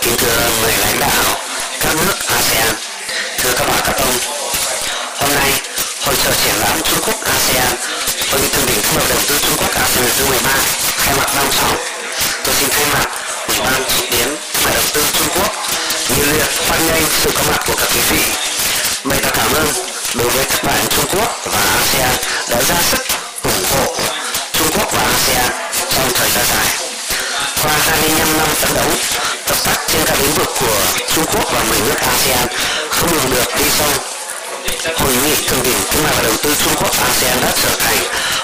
kính thưa mời lãnh đạo các nước ASEAN, thưa các bà các ông, hôm nay hội trợ triển lãm Trung Quốc ASEAN, hội nghị thượng đỉnh thương mại đầu tư Trung Quốc ASEAN lần thứ 13 khai mạc long trọng. Tôi xin thay mặt Ủy ban xúc tiến thương mại đầu tư Trung Quốc nhiệt liệt hoan nghênh sự có mặt của các quý vị. Bày tỏ cảm ơn đối với các bạn Trung Quốc và ASEAN đã ra sức ủng hộ Trung Quốc và ASEAN trong thời gian dài. Qua 25 năm phấn đấu, lĩnh vực của Trung Quốc và 10 nước ASEAN không ngừng được đi sâu. Hội nghị thượng đỉnh thương mại và đầu tư Trung Quốc ASEAN đã trở thành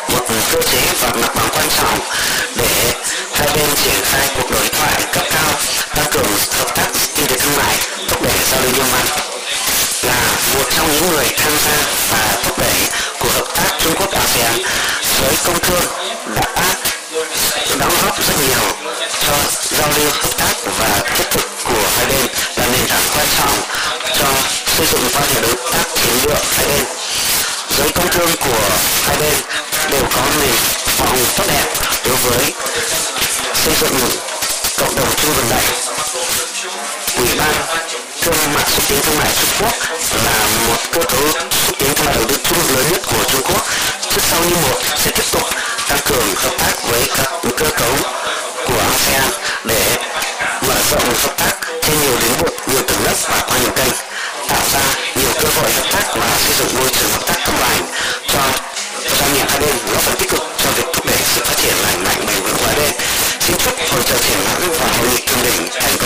một cơ chế và mặt bằng quan trọng để hai bên triển khai cuộc đối thoại cấp cao, tăng cường hợp tác kinh tế thương mại, thúc đẩy giao lưu nhân văn là một trong những người tham gia và thúc đẩy của hợp tác Trung Quốc ASEAN với công thương đã đóng góp rất nhiều cho giao lưu hợp tác và thiết xây dựng quan hệ đối tác chiến lược hai bên. Giới công thương của hai bên đều có nền phòng tốt đẹp đối với xây dựng cộng đồng chung vận đẩy. Ủy ban thương mại xúc tiến thương mại Trung Quốc là một cơ cấu xúc tiến thương mại đầu tư chung lớn nhất của Trung Quốc. Trước sau như một sẽ tiếp tục tăng cường hợp tác với các cơ cấu của ASEAN để mở rộng hợp tác dựng môi trường hợp tác an lành cho doanh nghiệp hai bên. Góp phần tích cực cho việc thúc đẩy sự phát triển lành mạnh bền vững của hai bên xin chúc hội trợ triển lãm và hội nghị thượng đỉnh thành công.